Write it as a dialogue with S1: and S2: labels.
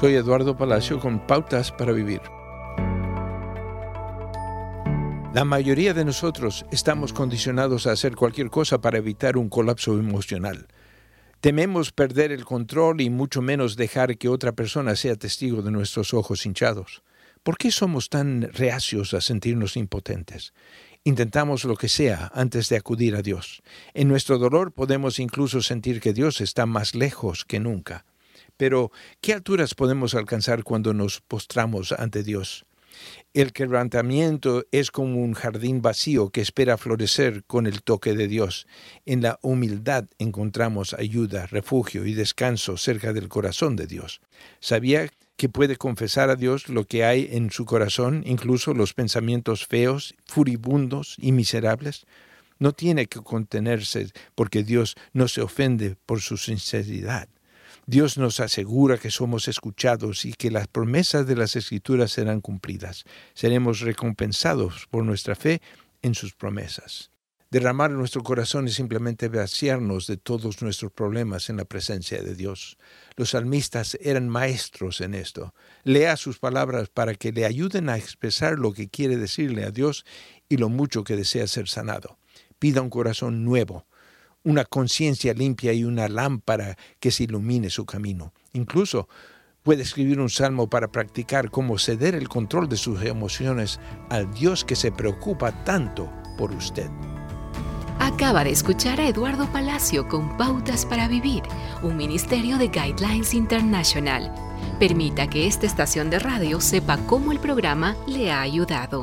S1: Soy Eduardo Palacio con Pautas para Vivir. La mayoría de nosotros estamos condicionados a hacer cualquier cosa para evitar un colapso emocional. Tememos perder el control y mucho menos dejar que otra persona sea testigo de nuestros ojos hinchados. ¿Por qué somos tan reacios a sentirnos impotentes? Intentamos lo que sea antes de acudir a Dios. En nuestro dolor podemos incluso sentir que Dios está más lejos que nunca. Pero, ¿qué alturas podemos alcanzar cuando nos postramos ante Dios? El quebrantamiento es como un jardín vacío que espera florecer con el toque de Dios. En la humildad encontramos ayuda, refugio y descanso cerca del corazón de Dios. ¿Sabía que puede confesar a Dios lo que hay en su corazón, incluso los pensamientos feos, furibundos y miserables? No tiene que contenerse porque Dios no se ofende por su sinceridad. Dios nos asegura que somos escuchados y que las promesas de las Escrituras serán cumplidas. Seremos recompensados por nuestra fe en sus promesas. Derramar nuestro corazón es simplemente vaciarnos de todos nuestros problemas en la presencia de Dios. Los salmistas eran maestros en esto. Lea sus palabras para que le ayuden a expresar lo que quiere decirle a Dios y lo mucho que desea ser sanado. Pida un corazón nuevo, una conciencia limpia y una lámpara que se ilumine su camino. Incluso puede escribir un salmo para practicar cómo ceder el control de sus emociones al Dios que se preocupa tanto por usted.
S2: Acaba de escuchar a Eduardo Palacio con Pautas para Vivir, un ministerio de Guidelines International. Permita que esta estación de radio sepa cómo el programa le ha ayudado.